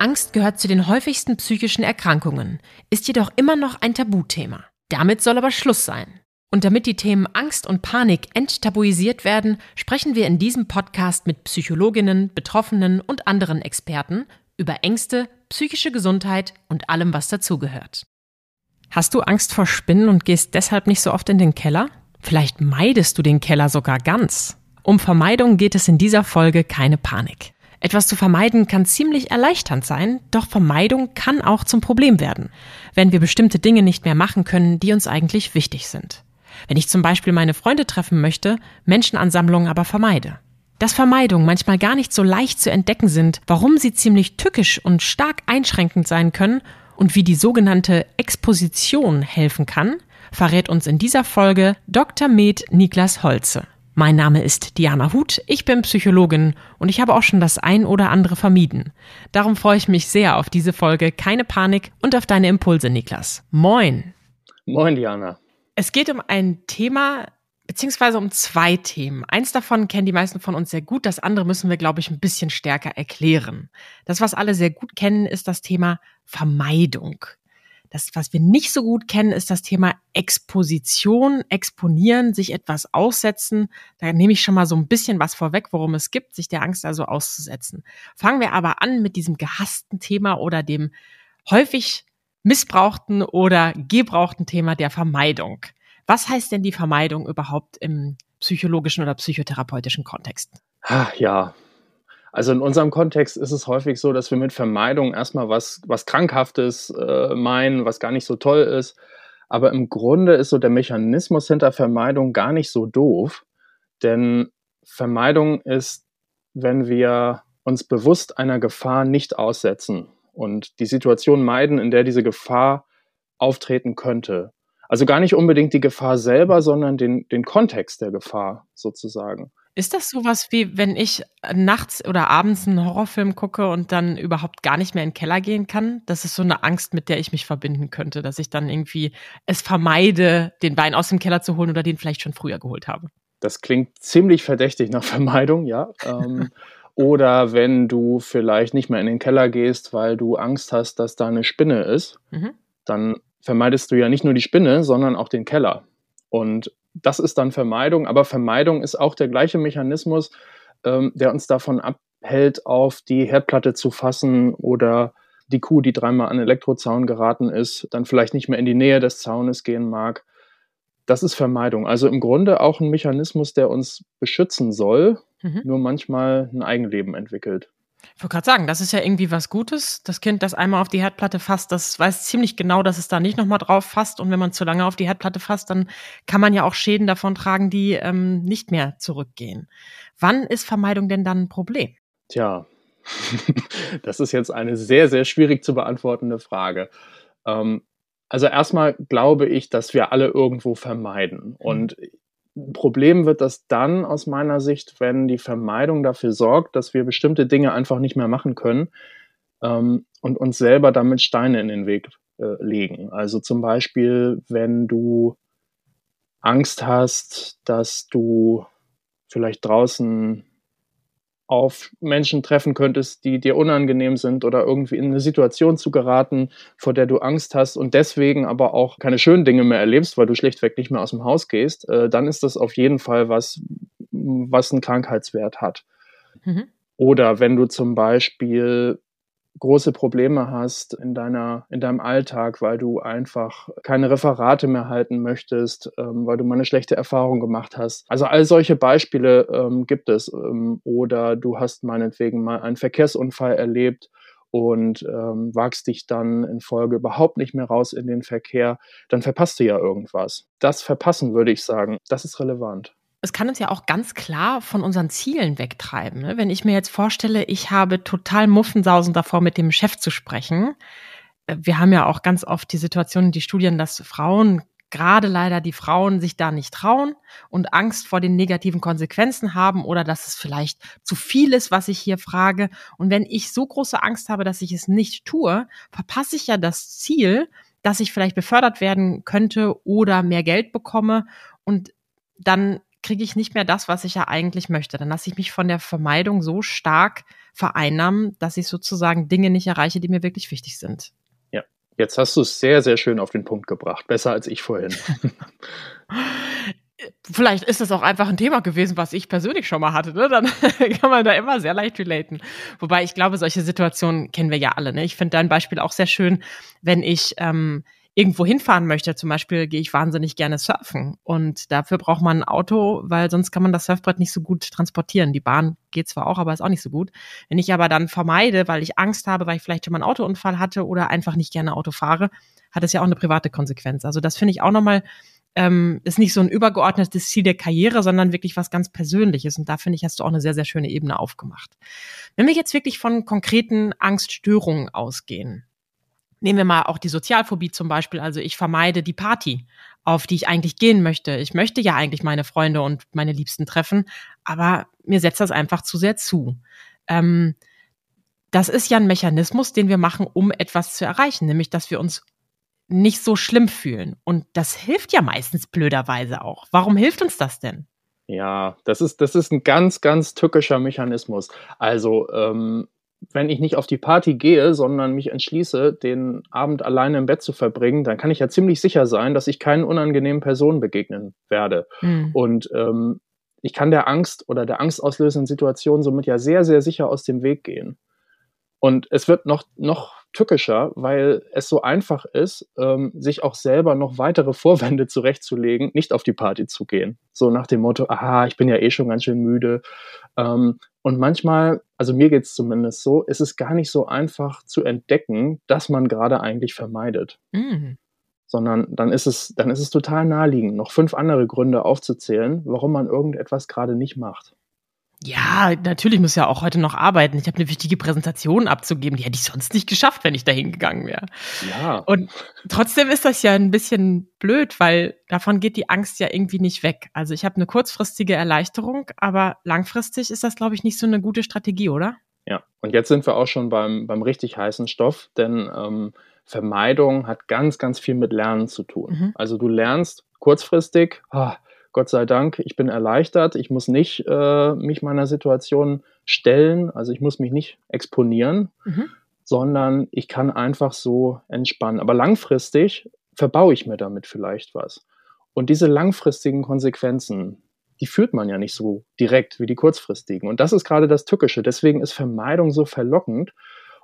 Angst gehört zu den häufigsten psychischen Erkrankungen, ist jedoch immer noch ein Tabuthema. Damit soll aber Schluss sein. Und damit die Themen Angst und Panik enttabuisiert werden, sprechen wir in diesem Podcast mit Psychologinnen, Betroffenen und anderen Experten über Ängste, psychische Gesundheit und allem, was dazugehört. Hast du Angst vor Spinnen und gehst deshalb nicht so oft in den Keller? Vielleicht meidest du den Keller sogar ganz. Um Vermeidung geht es in dieser Folge keine Panik. Etwas zu vermeiden kann ziemlich erleichternd sein, doch Vermeidung kann auch zum Problem werden, wenn wir bestimmte Dinge nicht mehr machen können, die uns eigentlich wichtig sind. Wenn ich zum Beispiel meine Freunde treffen möchte, Menschenansammlungen aber vermeide. Dass Vermeidungen manchmal gar nicht so leicht zu entdecken sind, warum sie ziemlich tückisch und stark einschränkend sein können und wie die sogenannte Exposition helfen kann, verrät uns in dieser Folge Dr. Med Niklas Holze. Mein Name ist Diana Huth, ich bin Psychologin und ich habe auch schon das ein oder andere vermieden. Darum freue ich mich sehr auf diese Folge Keine Panik und auf deine Impulse, Niklas. Moin. Moin, Diana. Es geht um ein Thema, beziehungsweise um zwei Themen. Eins davon kennen die meisten von uns sehr gut, das andere müssen wir, glaube ich, ein bisschen stärker erklären. Das, was alle sehr gut kennen, ist das Thema Vermeidung. Das, was wir nicht so gut kennen, ist das Thema Exposition, exponieren, sich etwas aussetzen. Da nehme ich schon mal so ein bisschen was vorweg, worum es gibt, sich der Angst also auszusetzen. Fangen wir aber an mit diesem gehassten Thema oder dem häufig missbrauchten oder gebrauchten Thema der Vermeidung. Was heißt denn die Vermeidung überhaupt im psychologischen oder psychotherapeutischen Kontext? Ja, also in unserem Kontext ist es häufig so, dass wir mit Vermeidung erstmal was, was Krankhaftes äh, meinen, was gar nicht so toll ist. Aber im Grunde ist so der Mechanismus hinter Vermeidung gar nicht so doof. Denn Vermeidung ist, wenn wir uns bewusst einer Gefahr nicht aussetzen und die Situation meiden, in der diese Gefahr auftreten könnte. Also gar nicht unbedingt die Gefahr selber, sondern den, den Kontext der Gefahr sozusagen. Ist das sowas wie, wenn ich nachts oder abends einen Horrorfilm gucke und dann überhaupt gar nicht mehr in den Keller gehen kann? Das ist so eine Angst, mit der ich mich verbinden könnte, dass ich dann irgendwie es vermeide, den Wein aus dem Keller zu holen oder den vielleicht schon früher geholt habe. Das klingt ziemlich verdächtig nach Vermeidung, ja. Ähm, oder wenn du vielleicht nicht mehr in den Keller gehst, weil du Angst hast, dass da eine Spinne ist, mhm. dann vermeidest du ja nicht nur die Spinne, sondern auch den Keller. Und das ist dann Vermeidung, aber Vermeidung ist auch der gleiche Mechanismus, ähm, der uns davon abhält, auf die Herdplatte zu fassen oder die Kuh, die dreimal an Elektrozaun geraten ist, dann vielleicht nicht mehr in die Nähe des Zaunes gehen mag. Das ist Vermeidung. Also im Grunde auch ein Mechanismus, der uns beschützen soll, mhm. nur manchmal ein Eigenleben entwickelt. Ich wollte gerade sagen, das ist ja irgendwie was Gutes. Das Kind, das einmal auf die Herdplatte fasst, das weiß ziemlich genau, dass es da nicht nochmal drauf fasst. Und wenn man zu lange auf die Herdplatte fasst, dann kann man ja auch Schäden davon tragen, die ähm, nicht mehr zurückgehen. Wann ist Vermeidung denn dann ein Problem? Tja, das ist jetzt eine sehr, sehr schwierig zu beantwortende Frage. Ähm, also erstmal glaube ich, dass wir alle irgendwo vermeiden. Und Problem wird das dann aus meiner Sicht, wenn die Vermeidung dafür sorgt, dass wir bestimmte Dinge einfach nicht mehr machen können ähm, und uns selber damit Steine in den Weg äh, legen. Also zum Beispiel, wenn du Angst hast, dass du vielleicht draußen auf Menschen treffen könntest, die dir unangenehm sind oder irgendwie in eine Situation zu geraten, vor der du Angst hast und deswegen aber auch keine schönen Dinge mehr erlebst, weil du schlichtweg nicht mehr aus dem Haus gehst, äh, dann ist das auf jeden Fall was, was einen Krankheitswert hat. Mhm. Oder wenn du zum Beispiel große Probleme hast in deiner, in deinem Alltag, weil du einfach keine Referate mehr halten möchtest, ähm, weil du mal eine schlechte Erfahrung gemacht hast. Also all solche Beispiele ähm, gibt es. Ähm, oder du hast meinetwegen mal einen Verkehrsunfall erlebt und ähm, wagst dich dann in Folge überhaupt nicht mehr raus in den Verkehr, dann verpasst du ja irgendwas. Das Verpassen, würde ich sagen, das ist relevant. Es kann uns ja auch ganz klar von unseren Zielen wegtreiben. Ne? Wenn ich mir jetzt vorstelle, ich habe total Muffensausen davor, mit dem Chef zu sprechen. Äh, wir haben ja auch ganz oft die Situation, die Studien, dass Frauen, gerade leider die Frauen, sich da nicht trauen und Angst vor den negativen Konsequenzen haben oder dass es vielleicht zu viel ist, was ich hier frage. Und wenn ich so große Angst habe, dass ich es nicht tue, verpasse ich ja das Ziel, dass ich vielleicht befördert werden könnte oder mehr Geld bekomme. Und dann kriege ich nicht mehr das, was ich ja eigentlich möchte. Dann lasse ich mich von der Vermeidung so stark vereinnahmen, dass ich sozusagen Dinge nicht erreiche, die mir wirklich wichtig sind. Ja, jetzt hast du es sehr, sehr schön auf den Punkt gebracht. Besser als ich vorhin. Vielleicht ist das auch einfach ein Thema gewesen, was ich persönlich schon mal hatte. Ne? Dann kann man da immer sehr leicht relaten. Wobei ich glaube, solche Situationen kennen wir ja alle. Ne? Ich finde dein Beispiel auch sehr schön, wenn ich ähm, irgendwo hinfahren möchte, zum Beispiel gehe ich wahnsinnig gerne surfen und dafür braucht man ein Auto, weil sonst kann man das Surfbrett nicht so gut transportieren. Die Bahn geht zwar auch, aber ist auch nicht so gut. Wenn ich aber dann vermeide, weil ich Angst habe, weil ich vielleicht schon mal einen Autounfall hatte oder einfach nicht gerne Auto fahre, hat es ja auch eine private Konsequenz. Also das finde ich auch nochmal, ähm, ist nicht so ein übergeordnetes Ziel der Karriere, sondern wirklich was ganz Persönliches. Und da finde ich, hast du auch eine sehr, sehr schöne Ebene aufgemacht. Wenn wir jetzt wirklich von konkreten Angststörungen ausgehen, Nehmen wir mal auch die Sozialphobie zum Beispiel. Also ich vermeide die Party, auf die ich eigentlich gehen möchte. Ich möchte ja eigentlich meine Freunde und meine Liebsten treffen, aber mir setzt das einfach zu sehr zu. Ähm, das ist ja ein Mechanismus, den wir machen, um etwas zu erreichen, nämlich dass wir uns nicht so schlimm fühlen. Und das hilft ja meistens blöderweise auch. Warum hilft uns das denn? Ja, das ist, das ist ein ganz, ganz tückischer Mechanismus. Also ähm, wenn ich nicht auf die Party gehe, sondern mich entschließe, den Abend alleine im Bett zu verbringen, dann kann ich ja ziemlich sicher sein, dass ich keinen unangenehmen Personen begegnen werde. Mhm. Und ähm, ich kann der Angst oder der angstauslösenden Situation somit ja sehr, sehr sicher aus dem Weg gehen. Und es wird noch, noch tückischer, weil es so einfach ist, ähm, sich auch selber noch weitere Vorwände zurechtzulegen, nicht auf die Party zu gehen. So nach dem Motto, aha, ich bin ja eh schon ganz schön müde. Ähm, und manchmal, also mir geht es zumindest so, ist es gar nicht so einfach zu entdecken, dass man gerade eigentlich vermeidet. Mhm. Sondern dann ist es, dann ist es total naheliegend, noch fünf andere Gründe aufzuzählen, warum man irgendetwas gerade nicht macht. Ja, natürlich muss ja auch heute noch arbeiten. Ich habe eine wichtige Präsentation abzugeben, die hätte ich sonst nicht geschafft, wenn ich da hingegangen wäre. Ja. Und trotzdem ist das ja ein bisschen blöd, weil davon geht die Angst ja irgendwie nicht weg. Also ich habe eine kurzfristige Erleichterung, aber langfristig ist das, glaube ich, nicht so eine gute Strategie, oder? Ja, und jetzt sind wir auch schon beim, beim richtig heißen Stoff, denn ähm, Vermeidung hat ganz, ganz viel mit Lernen zu tun. Mhm. Also du lernst kurzfristig, oh, Gott sei Dank, ich bin erleichtert. Ich muss nicht äh, mich meiner Situation stellen, also ich muss mich nicht exponieren, mhm. sondern ich kann einfach so entspannen. Aber langfristig verbaue ich mir damit vielleicht was. Und diese langfristigen Konsequenzen, die führt man ja nicht so direkt wie die kurzfristigen. Und das ist gerade das Tückische. Deswegen ist Vermeidung so verlockend.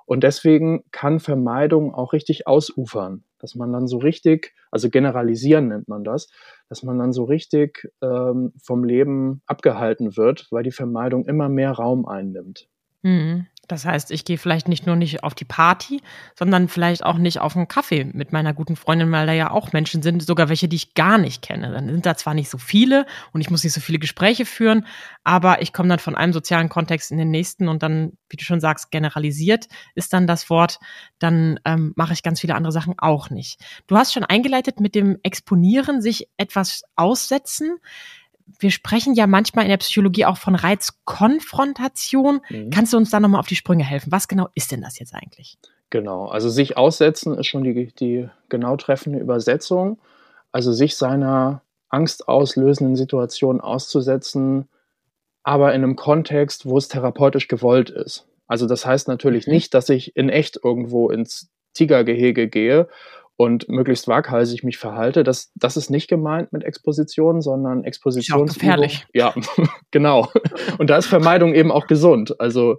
Und deswegen kann Vermeidung auch richtig ausufern, dass man dann so richtig, also generalisieren nennt man das, dass man dann so richtig ähm, vom Leben abgehalten wird, weil die Vermeidung immer mehr Raum einnimmt. Mhm. Das heißt, ich gehe vielleicht nicht nur nicht auf die Party, sondern vielleicht auch nicht auf einen Kaffee mit meiner guten Freundin, weil da ja auch Menschen sind, sogar welche, die ich gar nicht kenne. Dann sind da zwar nicht so viele und ich muss nicht so viele Gespräche führen, aber ich komme dann von einem sozialen Kontext in den nächsten und dann, wie du schon sagst, generalisiert ist dann das Wort, dann ähm, mache ich ganz viele andere Sachen auch nicht. Du hast schon eingeleitet mit dem Exponieren, sich etwas aussetzen wir sprechen ja manchmal in der Psychologie auch von Reizkonfrontation. Mhm. Kannst du uns da nochmal auf die Sprünge helfen? Was genau ist denn das jetzt eigentlich? Genau, also sich aussetzen ist schon die, die genau treffende Übersetzung. Also sich seiner angstauslösenden Situation auszusetzen, aber in einem Kontext, wo es therapeutisch gewollt ist. Also das heißt natürlich mhm. nicht, dass ich in echt irgendwo ins Tigergehege gehe und möglichst waghalsig mich verhalte. Das, das ist nicht gemeint mit Exposition, sondern Exposition. Ist gefährlich. Ja, genau. Und da ist Vermeidung eben auch gesund. Also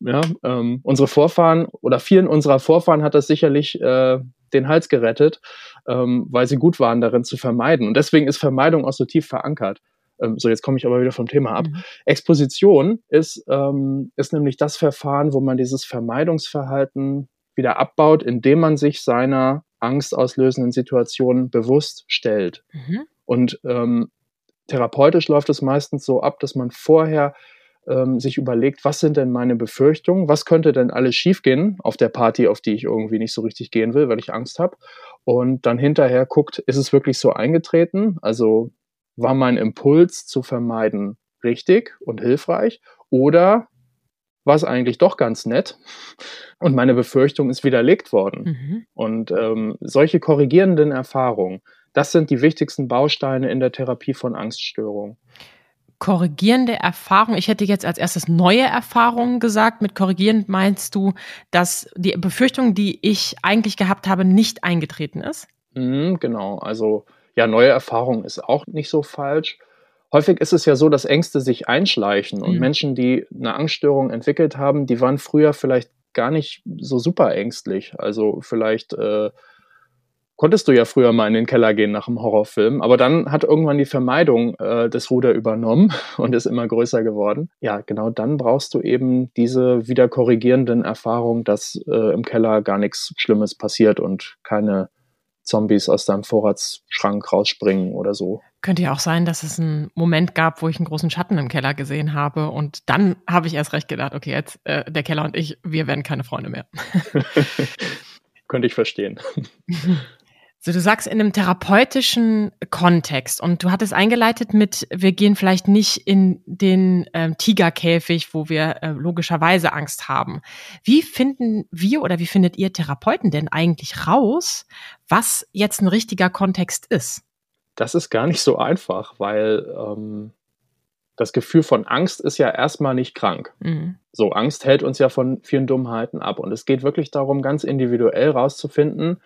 ja, ähm, unsere Vorfahren oder vielen unserer Vorfahren hat das sicherlich äh, den Hals gerettet, ähm, weil sie gut waren darin zu vermeiden. Und deswegen ist Vermeidung auch so tief verankert. Ähm, so, jetzt komme ich aber wieder vom Thema ab. Mhm. Exposition ist, ähm, ist nämlich das Verfahren, wo man dieses Vermeidungsverhalten wieder abbaut, indem man sich seiner angstauslösenden Situationen bewusst stellt. Mhm. Und ähm, therapeutisch läuft es meistens so ab, dass man vorher ähm, sich überlegt, was sind denn meine Befürchtungen, was könnte denn alles schiefgehen auf der Party, auf die ich irgendwie nicht so richtig gehen will, weil ich Angst habe. Und dann hinterher guckt, ist es wirklich so eingetreten? Also war mein Impuls zu vermeiden richtig und hilfreich oder war es eigentlich doch ganz nett und meine Befürchtung ist widerlegt worden. Mhm. Und ähm, solche korrigierenden Erfahrungen, das sind die wichtigsten Bausteine in der Therapie von Angststörungen korrigierende Erfahrung. Ich hätte jetzt als erstes neue Erfahrungen gesagt. Mit korrigierend meinst du, dass die Befürchtung, die ich eigentlich gehabt habe, nicht eingetreten ist? Mhm, genau. Also ja, neue Erfahrung ist auch nicht so falsch. Häufig ist es ja so, dass Ängste sich einschleichen und mhm. Menschen, die eine Angststörung entwickelt haben, die waren früher vielleicht gar nicht so super ängstlich. Also vielleicht äh, konntest du ja früher mal in den Keller gehen nach einem Horrorfilm, aber dann hat irgendwann die Vermeidung äh, das Ruder übernommen und ist immer größer geworden. Ja, genau dann brauchst du eben diese wieder korrigierenden Erfahrungen, dass äh, im Keller gar nichts Schlimmes passiert und keine Zombies aus deinem Vorratsschrank rausspringen oder so. Könnte ja auch sein, dass es einen Moment gab, wo ich einen großen Schatten im Keller gesehen habe und dann habe ich erst recht gedacht, okay, jetzt äh, der Keller und ich, wir werden keine Freunde mehr. Könnte ich verstehen. So, du sagst in einem therapeutischen Kontext und du hattest eingeleitet mit, wir gehen vielleicht nicht in den ähm, Tigerkäfig, wo wir äh, logischerweise Angst haben. Wie finden wir oder wie findet ihr Therapeuten denn eigentlich raus, was jetzt ein richtiger Kontext ist? Das ist gar nicht so einfach, weil ähm, das Gefühl von Angst ist ja erstmal nicht krank. Mhm. So, Angst hält uns ja von vielen Dummheiten ab. Und es geht wirklich darum, ganz individuell rauszufinden,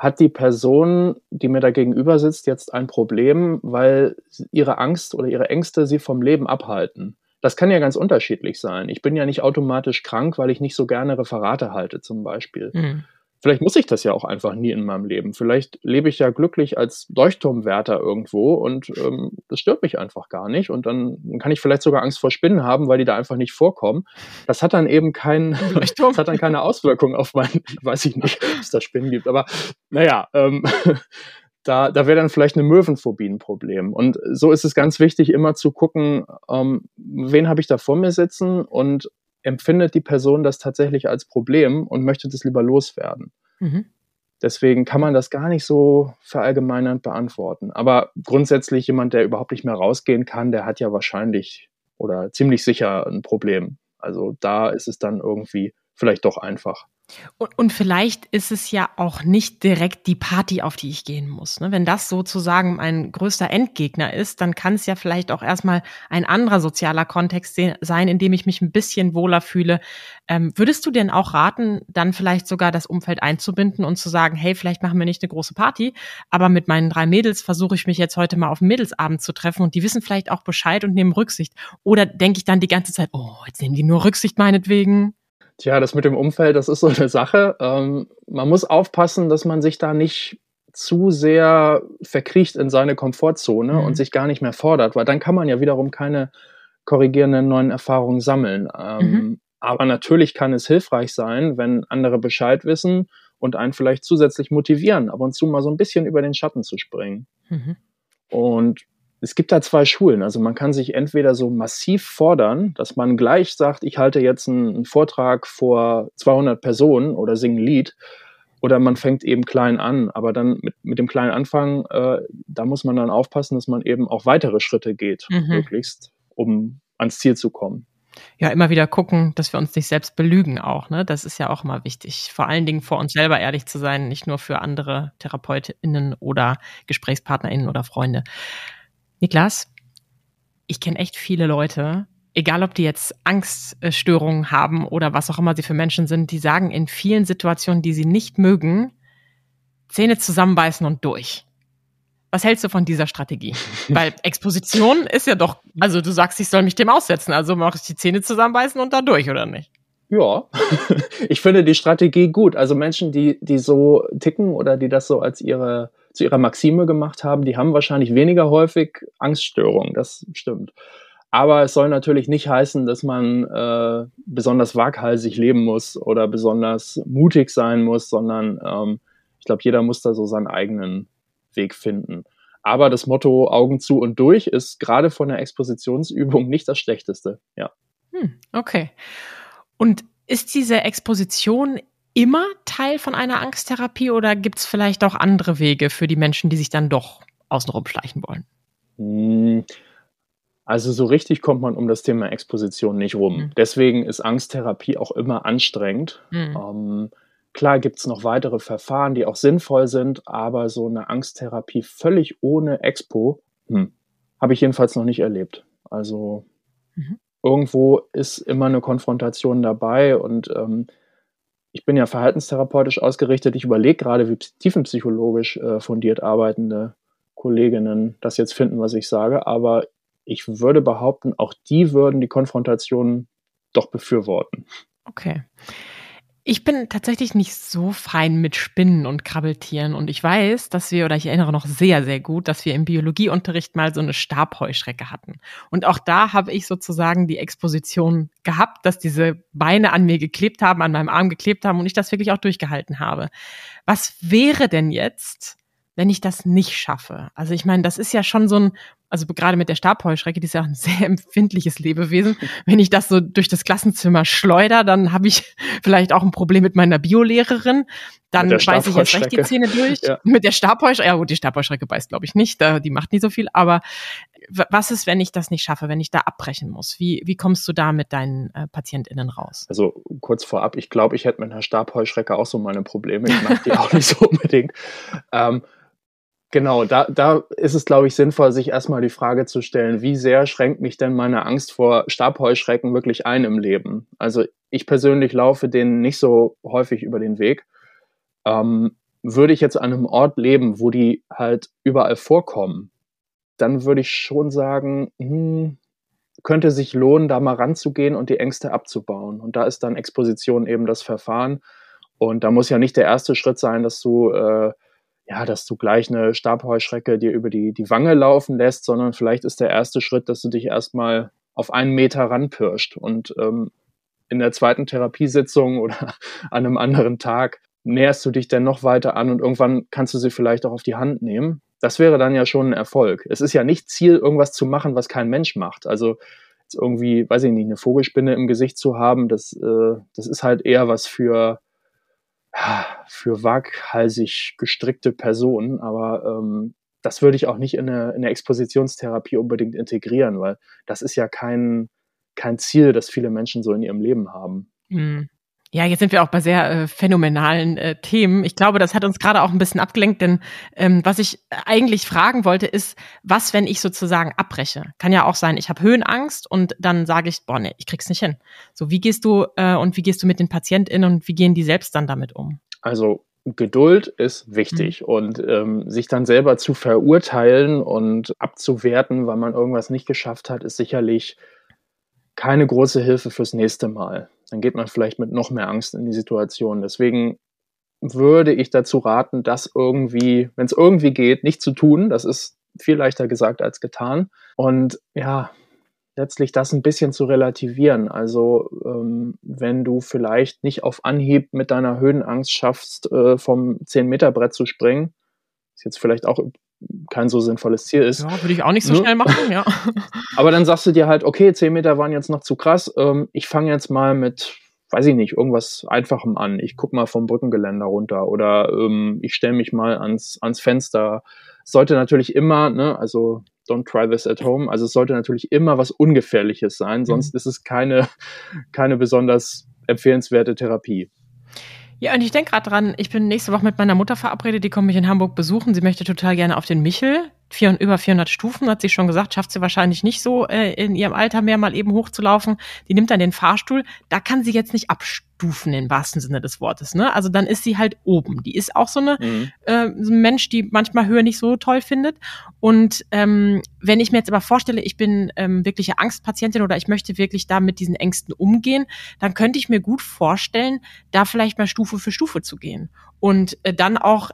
hat die Person, die mir da gegenüber sitzt, jetzt ein Problem, weil ihre Angst oder ihre Ängste sie vom Leben abhalten. Das kann ja ganz unterschiedlich sein. Ich bin ja nicht automatisch krank, weil ich nicht so gerne Referate halte, zum Beispiel. Mhm. Vielleicht muss ich das ja auch einfach nie in meinem Leben. Vielleicht lebe ich ja glücklich als Leuchtturmwärter irgendwo und ähm, das stört mich einfach gar nicht. Und dann kann ich vielleicht sogar Angst vor Spinnen haben, weil die da einfach nicht vorkommen. Das hat dann eben kein, das hat dann keine Auswirkung auf mein, weiß ich nicht, ob es da Spinnen gibt. Aber naja, ähm, da, da wäre dann vielleicht eine Möwenphobie ein Problem. Und so ist es ganz wichtig, immer zu gucken, ähm, wen habe ich da vor mir sitzen und empfindet die Person das tatsächlich als Problem und möchte das lieber loswerden. Mhm. Deswegen kann man das gar nicht so verallgemeinernd beantworten. Aber grundsätzlich jemand, der überhaupt nicht mehr rausgehen kann, der hat ja wahrscheinlich oder ziemlich sicher ein Problem. Also da ist es dann irgendwie vielleicht doch einfach. Und, und, vielleicht ist es ja auch nicht direkt die Party, auf die ich gehen muss. Ne? Wenn das sozusagen mein größter Endgegner ist, dann kann es ja vielleicht auch erstmal ein anderer sozialer Kontext sein, in dem ich mich ein bisschen wohler fühle. Ähm, würdest du denn auch raten, dann vielleicht sogar das Umfeld einzubinden und zu sagen, hey, vielleicht machen wir nicht eine große Party, aber mit meinen drei Mädels versuche ich mich jetzt heute mal auf Mädelsabend zu treffen und die wissen vielleicht auch Bescheid und nehmen Rücksicht. Oder denke ich dann die ganze Zeit, oh, jetzt nehmen die nur Rücksicht meinetwegen? Tja, das mit dem Umfeld, das ist so eine Sache. Ähm, man muss aufpassen, dass man sich da nicht zu sehr verkriecht in seine Komfortzone mhm. und sich gar nicht mehr fordert, weil dann kann man ja wiederum keine korrigierenden neuen Erfahrungen sammeln. Ähm, mhm. Aber natürlich kann es hilfreich sein, wenn andere Bescheid wissen und einen vielleicht zusätzlich motivieren, ab und zu mal so ein bisschen über den Schatten zu springen. Mhm. Und es gibt da zwei Schulen. Also man kann sich entweder so massiv fordern, dass man gleich sagt, ich halte jetzt einen, Vortrag vor 200 Personen oder singe ein Lied. Oder man fängt eben klein an. Aber dann mit, mit dem kleinen Anfang, äh, da muss man dann aufpassen, dass man eben auch weitere Schritte geht, mhm. möglichst, um ans Ziel zu kommen. Ja, immer wieder gucken, dass wir uns nicht selbst belügen auch. Ne? Das ist ja auch immer wichtig. Vor allen Dingen vor uns selber ehrlich zu sein, nicht nur für andere TherapeutInnen oder GesprächspartnerInnen oder Freunde. Niklas, ich kenne echt viele Leute, egal ob die jetzt Angststörungen haben oder was auch immer sie für Menschen sind, die sagen in vielen Situationen, die sie nicht mögen, Zähne zusammenbeißen und durch. Was hältst du von dieser Strategie? Weil Exposition ist ja doch, also du sagst, ich soll mich dem aussetzen, also mache ich die Zähne zusammenbeißen und da durch, oder nicht? Ja, ich finde die Strategie gut. Also Menschen, die, die so ticken oder die das so als ihre zu ihrer Maxime gemacht haben, die haben wahrscheinlich weniger häufig Angststörungen, das stimmt. Aber es soll natürlich nicht heißen, dass man äh, besonders waghalsig leben muss oder besonders mutig sein muss, sondern ähm, ich glaube, jeder muss da so seinen eigenen Weg finden. Aber das Motto Augen zu und durch ist gerade von der Expositionsübung nicht das Schlechteste. Ja. Hm, okay. Und ist diese Exposition immer Teil von einer Angsttherapie oder gibt es vielleicht auch andere Wege für die Menschen, die sich dann doch außenrum schleichen wollen? Hm, also so richtig kommt man um das Thema Exposition nicht rum. Mhm. Deswegen ist Angsttherapie auch immer anstrengend. Mhm. Ähm, klar gibt es noch weitere Verfahren, die auch sinnvoll sind, aber so eine Angsttherapie völlig ohne Expo hm, habe ich jedenfalls noch nicht erlebt. Also mhm. Irgendwo ist immer eine Konfrontation dabei und ähm, ich bin ja verhaltenstherapeutisch ausgerichtet. Ich überlege gerade, wie tiefenpsychologisch äh, fundiert arbeitende Kolleginnen das jetzt finden, was ich sage. Aber ich würde behaupten, auch die würden die Konfrontation doch befürworten. Okay. Ich bin tatsächlich nicht so fein mit Spinnen und Krabbeltieren und ich weiß, dass wir, oder ich erinnere noch sehr, sehr gut, dass wir im Biologieunterricht mal so eine Stabheuschrecke hatten. Und auch da habe ich sozusagen die Exposition gehabt, dass diese Beine an mir geklebt haben, an meinem Arm geklebt haben und ich das wirklich auch durchgehalten habe. Was wäre denn jetzt, wenn ich das nicht schaffe? Also ich meine, das ist ja schon so ein also gerade mit der Stabheuschrecke, die ist ja auch ein sehr empfindliches Lebewesen. Wenn ich das so durch das Klassenzimmer schleuder, dann habe ich vielleicht auch ein Problem mit meiner Biolehrerin. Dann beiße ich jetzt recht die Zähne durch. Ja. Mit der Stabheuschrecke, ja gut, die Stabheuschrecke beißt, glaube ich, nicht. Die macht nicht so viel. Aber was ist, wenn ich das nicht schaffe, wenn ich da abbrechen muss? Wie, wie kommst du da mit deinen äh, PatientInnen raus? Also kurz vorab, ich glaube, ich hätte mit einer Stabheuschrecke auch so meine Probleme. Ich mache die auch nicht so unbedingt. Ähm, Genau, da, da ist es, glaube ich, sinnvoll, sich erstmal die Frage zu stellen, wie sehr schränkt mich denn meine Angst vor Stabheuschrecken wirklich ein im Leben? Also ich persönlich laufe denen nicht so häufig über den Weg. Ähm, würde ich jetzt an einem Ort leben, wo die halt überall vorkommen, dann würde ich schon sagen, hm, könnte sich lohnen, da mal ranzugehen und die Ängste abzubauen. Und da ist dann Exposition eben das Verfahren. Und da muss ja nicht der erste Schritt sein, dass du äh, ja, dass du gleich eine Stabheuschrecke dir über die, die Wange laufen lässt, sondern vielleicht ist der erste Schritt, dass du dich erstmal auf einen Meter ranpirscht und ähm, in der zweiten Therapiesitzung oder an einem anderen Tag näherst du dich dann noch weiter an und irgendwann kannst du sie vielleicht auch auf die Hand nehmen. Das wäre dann ja schon ein Erfolg. Es ist ja nicht Ziel, irgendwas zu machen, was kein Mensch macht. Also irgendwie, weiß ich nicht, eine Vogelspinne im Gesicht zu haben, das, äh, das ist halt eher was für für waghalsig gestrickte Personen, aber ähm, das würde ich auch nicht in eine, in eine Expositionstherapie unbedingt integrieren, weil das ist ja kein, kein Ziel, das viele Menschen so in ihrem Leben haben. Mhm. Ja, jetzt sind wir auch bei sehr äh, phänomenalen äh, Themen. Ich glaube, das hat uns gerade auch ein bisschen abgelenkt, denn ähm, was ich eigentlich fragen wollte, ist, was, wenn ich sozusagen abbreche? Kann ja auch sein, ich habe Höhenangst und dann sage ich, boah, nee, ich krieg's nicht hin. So, wie gehst du äh, und wie gehst du mit den PatientInnen und wie gehen die selbst dann damit um? Also Geduld ist wichtig mhm. und ähm, sich dann selber zu verurteilen und abzuwerten, weil man irgendwas nicht geschafft hat, ist sicherlich keine große Hilfe fürs nächste Mal dann geht man vielleicht mit noch mehr Angst in die Situation. Deswegen würde ich dazu raten, das irgendwie, wenn es irgendwie geht, nicht zu tun. Das ist viel leichter gesagt als getan. Und ja, letztlich das ein bisschen zu relativieren. Also ähm, wenn du vielleicht nicht auf Anhieb mit deiner Höhenangst schaffst, äh, vom 10-Meter-Brett zu springen, ist jetzt vielleicht auch kein so sinnvolles Ziel ist. Ja, würde ich auch nicht so ne? schnell machen, ja. Aber dann sagst du dir halt, okay, 10 Meter waren jetzt noch zu krass. Ähm, ich fange jetzt mal mit, weiß ich nicht, irgendwas Einfachem an. Ich guck mal vom Brückengeländer runter oder ähm, ich stelle mich mal ans, ans Fenster. Sollte natürlich immer, ne, also don't try this at home. Also es sollte natürlich immer was Ungefährliches sein, sonst mhm. ist es keine, keine besonders empfehlenswerte Therapie. Ja, und ich denke gerade dran, ich bin nächste Woche mit meiner Mutter verabredet, die kommt mich in Hamburg besuchen. Sie möchte total gerne auf den Michel. Vier, über 400 Stufen, hat sie schon gesagt, schafft sie wahrscheinlich nicht so äh, in ihrem Alter mehr mal eben hochzulaufen. Die nimmt dann den Fahrstuhl. Da kann sie jetzt nicht abstufen im wahrsten Sinne des Wortes. Ne? Also dann ist sie halt oben. Die ist auch so eine mhm. äh, so ein Mensch, die manchmal Höhe nicht so toll findet. Und ähm, wenn ich mir jetzt aber vorstelle, ich bin ähm, wirkliche Angstpatientin oder ich möchte wirklich da mit diesen Ängsten umgehen, dann könnte ich mir gut vorstellen, da vielleicht mal Stufe für Stufe zu gehen und äh, dann auch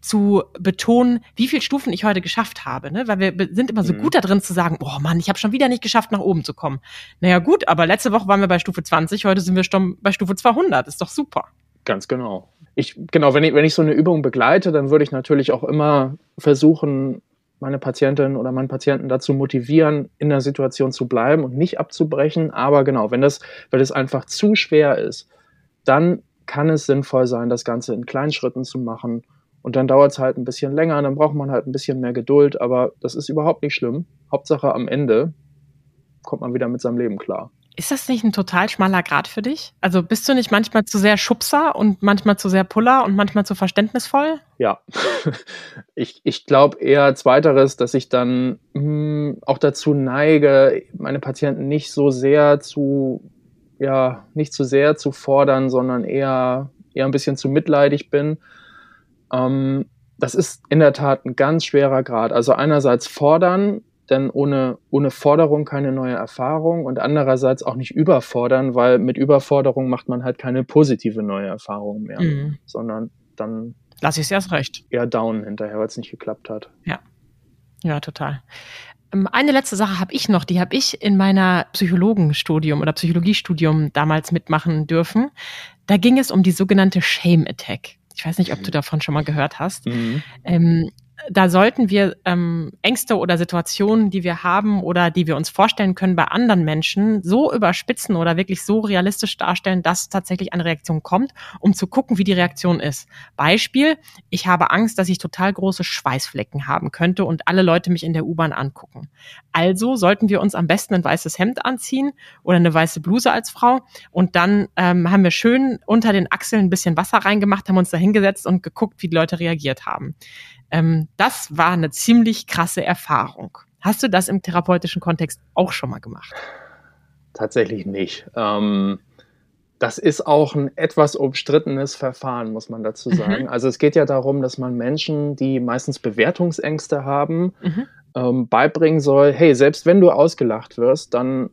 zu betonen, wie viele Stufen ich heute geschafft habe, ne? Weil wir sind immer so mhm. gut da drin zu sagen, oh Mann, ich habe schon wieder nicht geschafft, nach oben zu kommen. Naja gut, aber letzte Woche waren wir bei Stufe 20, heute sind wir schon bei Stufe 200. Ist doch super. Ganz genau. Ich, genau, wenn ich, wenn ich so eine Übung begleite, dann würde ich natürlich auch immer versuchen, meine Patientin oder meinen Patienten dazu motivieren, in der Situation zu bleiben und nicht abzubrechen. Aber genau, wenn das, wenn es einfach zu schwer ist, dann kann es sinnvoll sein, das Ganze in kleinen Schritten zu machen. Und dann dauert es halt ein bisschen länger, dann braucht man halt ein bisschen mehr Geduld, aber das ist überhaupt nicht schlimm. Hauptsache am Ende kommt man wieder mit seinem Leben klar. Ist das nicht ein total schmaler Grad für dich? Also bist du nicht manchmal zu sehr Schubser und manchmal zu sehr Puller und manchmal zu verständnisvoll? Ja, ich, ich glaube eher zweiteres, dass ich dann mh, hm, auch dazu neige, meine Patienten nicht so sehr zu, ja, nicht zu sehr zu fordern, sondern eher, eher ein bisschen zu mitleidig bin. Ähm, das ist in der Tat ein ganz schwerer Grad. Also einerseits fordern, denn ohne, ohne Forderung keine neue Erfahrung und andererseits auch nicht überfordern, weil mit Überforderung macht man halt keine positive neue Erfahrung mehr, mhm. sondern dann lasse ich es erst recht. Eher down hinterher, weil es nicht geklappt hat. Ja. Ja, total. Ähm, eine letzte Sache habe ich noch, die habe ich in meiner Psychologenstudium oder Psychologiestudium damals mitmachen dürfen. Da ging es um die sogenannte Shame Attack. Ich weiß nicht, ob du mhm. davon schon mal gehört hast. Mhm. Ähm, da sollten wir ähm, Ängste oder Situationen, die wir haben oder die wir uns vorstellen können bei anderen Menschen, so überspitzen oder wirklich so realistisch darstellen, dass tatsächlich eine Reaktion kommt, um zu gucken, wie die Reaktion ist. Beispiel, ich habe Angst, dass ich total große Schweißflecken haben könnte und alle Leute mich in der U-Bahn angucken. Also sollten wir uns am besten ein weißes Hemd anziehen oder eine weiße Bluse als Frau und dann ähm, haben wir schön unter den Achseln ein bisschen Wasser reingemacht, haben uns da hingesetzt und geguckt, wie die Leute reagiert haben. Ähm, das war eine ziemlich krasse Erfahrung. Hast du das im therapeutischen Kontext auch schon mal gemacht? Tatsächlich nicht. Ähm, das ist auch ein etwas umstrittenes Verfahren, muss man dazu mhm. sagen. Mhm. Also es geht ja darum, dass man Menschen, die meistens Bewertungsängste haben, mhm. ähm, beibringen soll, hey, selbst wenn du ausgelacht wirst, dann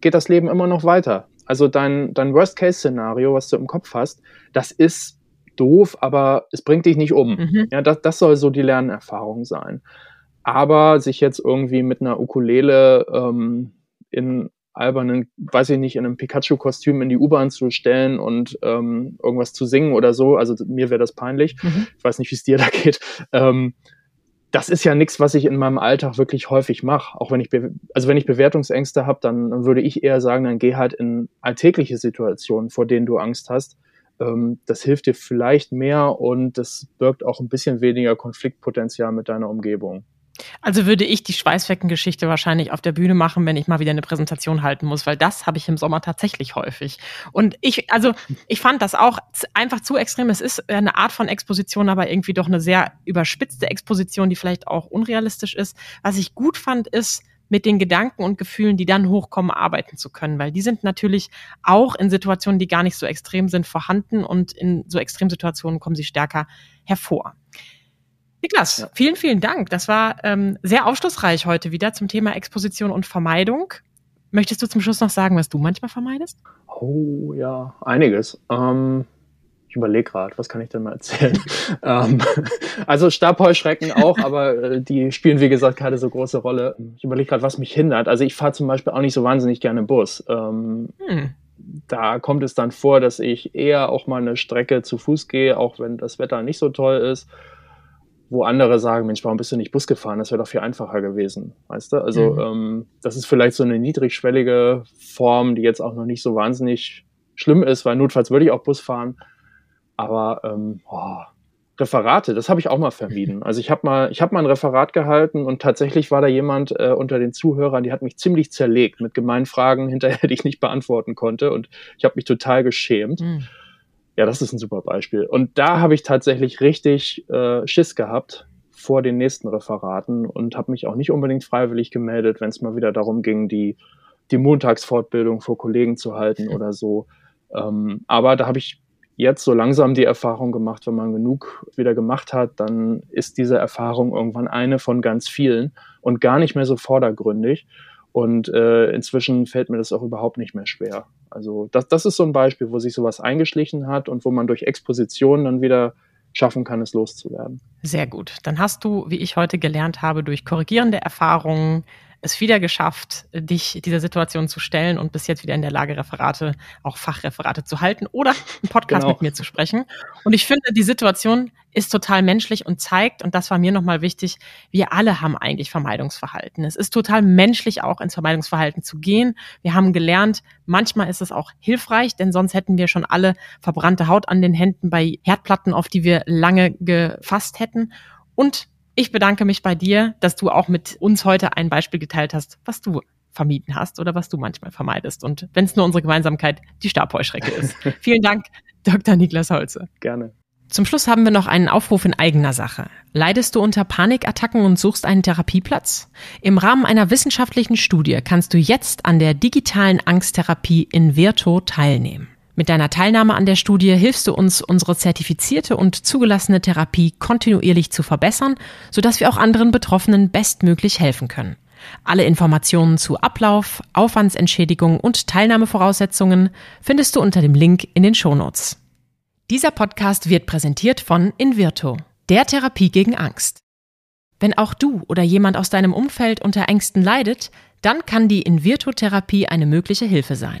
geht das Leben immer noch weiter. Also dein, dein Worst-Case-Szenario, was du im Kopf hast, das ist doof, aber es bringt dich nicht um. Mhm. Ja, das, das soll so die Lernerfahrung sein. Aber sich jetzt irgendwie mit einer Ukulele ähm, in albernen, weiß ich nicht, in einem Pikachu-Kostüm in die U-Bahn zu stellen und ähm, irgendwas zu singen oder so, also mir wäre das peinlich. Mhm. Ich weiß nicht, wie es dir da geht. Ähm, das ist ja nichts, was ich in meinem Alltag wirklich häufig mache. Auch wenn ich, also wenn ich Bewertungsängste habe, dann würde ich eher sagen, dann geh halt in alltägliche Situationen, vor denen du Angst hast ähm, das hilft dir vielleicht mehr und das birgt auch ein bisschen weniger Konfliktpotenzial mit deiner Umgebung. Also würde ich die Schweißfleckengeschichte wahrscheinlich auf der Bühne machen, wenn ich mal wieder eine Präsentation halten muss, weil das habe ich im Sommer tatsächlich häufig. Und ich, also ich fand das auch einfach zu extrem. Es ist eine Art von Exposition, aber irgendwie doch eine sehr überspitzte Exposition, die vielleicht auch unrealistisch ist. Was ich gut fand, ist, mit den Gedanken und Gefühlen, die dann hochkommen, arbeiten zu können, weil die sind natürlich auch in Situationen, die gar nicht so extrem sind, vorhanden und in so Extremsituationen kommen sie stärker hervor. Niklas, ja. vielen, vielen Dank. Das war ähm, sehr aufschlussreich heute wieder zum Thema Exposition und Vermeidung. Möchtest du zum Schluss noch sagen, was du manchmal vermeidest? Oh ja, einiges. Ähm, ich überlege gerade, was kann ich denn mal erzählen? ähm, also Stabheuschrecken auch, aber äh, die spielen, wie gesagt, keine so große Rolle. Ich überlege gerade, was mich hindert. Also ich fahre zum Beispiel auch nicht so wahnsinnig gerne Bus. Ähm, hm. Da kommt es dann vor, dass ich eher auch mal eine Strecke zu Fuß gehe, auch wenn das Wetter nicht so toll ist wo andere sagen, Mensch, warum bist du nicht Bus gefahren? Das wäre doch viel einfacher gewesen, weißt du? Also mhm. ähm, das ist vielleicht so eine niedrigschwellige Form, die jetzt auch noch nicht so wahnsinnig schlimm ist, weil notfalls würde ich auch Bus fahren. Aber ähm, oh, Referate, das habe ich auch mal vermieden. Also ich habe mal, ich habe mal ein Referat gehalten und tatsächlich war da jemand äh, unter den Zuhörern, die hat mich ziemlich zerlegt mit gemeinen Fragen hinterher, die ich nicht beantworten konnte und ich habe mich total geschämt. Mhm. Ja, das ist ein super Beispiel. Und da habe ich tatsächlich richtig äh, Schiss gehabt vor den nächsten Referaten und habe mich auch nicht unbedingt freiwillig gemeldet, wenn es mal wieder darum ging, die die Montagsfortbildung vor Kollegen zu halten oder so. Ähm, aber da habe ich jetzt so langsam die Erfahrung gemacht, wenn man genug wieder gemacht hat, dann ist diese Erfahrung irgendwann eine von ganz vielen und gar nicht mehr so vordergründig. Und äh, inzwischen fällt mir das auch überhaupt nicht mehr schwer. Also das, das ist so ein Beispiel, wo sich sowas eingeschlichen hat und wo man durch Exposition dann wieder schaffen kann, es loszuwerden. Sehr gut. Dann hast du, wie ich heute gelernt habe, durch korrigierende Erfahrungen es wieder geschafft, dich dieser Situation zu stellen und bis jetzt wieder in der Lage, Referate, auch Fachreferate zu halten oder einen Podcast genau. mit mir zu sprechen. Und ich finde, die Situation ist total menschlich und zeigt, und das war mir nochmal wichtig, wir alle haben eigentlich Vermeidungsverhalten. Es ist total menschlich auch ins Vermeidungsverhalten zu gehen. Wir haben gelernt, manchmal ist es auch hilfreich, denn sonst hätten wir schon alle verbrannte Haut an den Händen bei Herdplatten, auf die wir lange gefasst hätten. Und ich bedanke mich bei dir, dass du auch mit uns heute ein Beispiel geteilt hast, was du vermieden hast oder was du manchmal vermeidest. Und wenn es nur unsere Gemeinsamkeit die Stabheuschrecke ist. Vielen Dank, Dr. Niklas Holze. Gerne. Zum Schluss haben wir noch einen Aufruf in eigener Sache. Leidest du unter Panikattacken und suchst einen Therapieplatz? Im Rahmen einer wissenschaftlichen Studie kannst du jetzt an der digitalen Angsttherapie in Virto teilnehmen. Mit deiner Teilnahme an der Studie hilfst du uns, unsere zertifizierte und zugelassene Therapie kontinuierlich zu verbessern, sodass wir auch anderen Betroffenen bestmöglich helfen können. Alle Informationen zu Ablauf, Aufwandsentschädigung und Teilnahmevoraussetzungen findest du unter dem Link in den Shownotes. Dieser Podcast wird präsentiert von Invirto, der Therapie gegen Angst. Wenn auch du oder jemand aus deinem Umfeld unter Ängsten leidet, dann kann die Invirto-Therapie eine mögliche Hilfe sein.